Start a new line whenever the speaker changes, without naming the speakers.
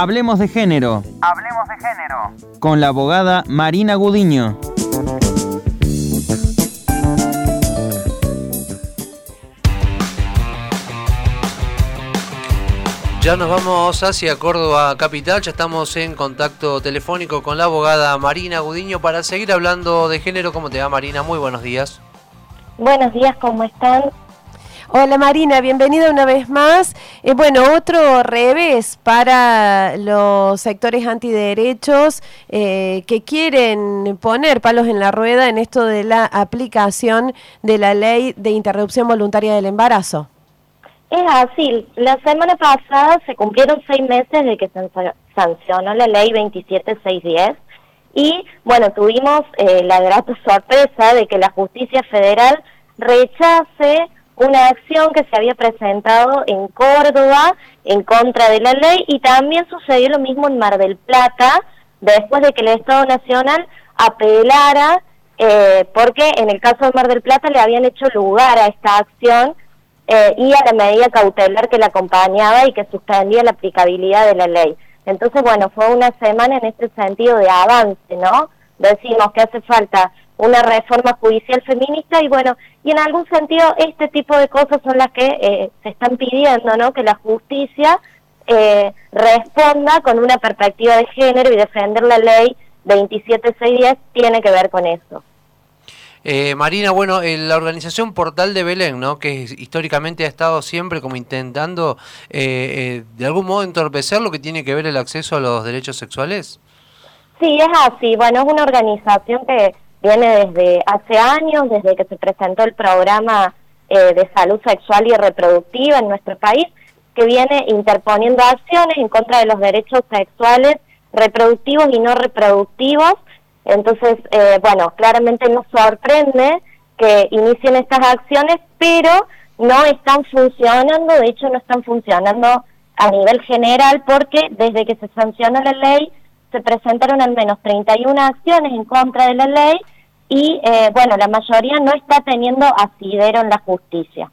Hablemos de género.
Hablemos de género.
Con la abogada Marina Gudiño.
Ya nos vamos hacia Córdoba Capital, ya estamos en contacto telefónico con la abogada Marina Gudiño para seguir hablando de género. ¿Cómo te va Marina? Muy buenos días.
Buenos días, ¿cómo están?
Hola Marina, bienvenida una vez más. Eh, bueno, otro revés para los sectores antiderechos eh, que quieren poner palos en la rueda en esto de la aplicación de la ley de interrupción voluntaria del embarazo.
Es así, la semana pasada se cumplieron seis meses de que se sancionó la ley 27610 y bueno, tuvimos eh, la grata sorpresa de que la justicia federal rechace una acción que se había presentado en Córdoba en contra de la ley y también sucedió lo mismo en Mar del Plata después de que el Estado Nacional apelara eh, porque en el caso de Mar del Plata le habían hecho lugar a esta acción eh, y a la medida cautelar que la acompañaba y que suspendía la aplicabilidad de la ley. Entonces, bueno, fue una semana en este sentido de avance, ¿no? Decimos que hace falta una reforma judicial feminista y bueno, y en algún sentido este tipo de cosas son las que eh, se están pidiendo, ¿no? Que la justicia eh, responda con una perspectiva de género y defender la ley 27610 tiene que ver con eso.
Eh, Marina, bueno, la organización Portal de Belén, ¿no? que históricamente ha estado siempre como intentando de algún modo entorpecer lo que tiene que ver el acceso a los derechos sexuales.
Sí, es así. Bueno, es una organización que viene desde hace años, desde que se presentó el programa eh, de salud sexual y reproductiva en nuestro país, que viene interponiendo acciones en contra de los derechos sexuales reproductivos y no reproductivos. Entonces, eh, bueno, claramente nos sorprende que inicien estas acciones, pero no están funcionando, de hecho no están funcionando a nivel general porque desde que se sancionó la ley se presentaron al menos 31 acciones en contra de la ley y, eh, bueno, la mayoría no está teniendo asidero en la justicia.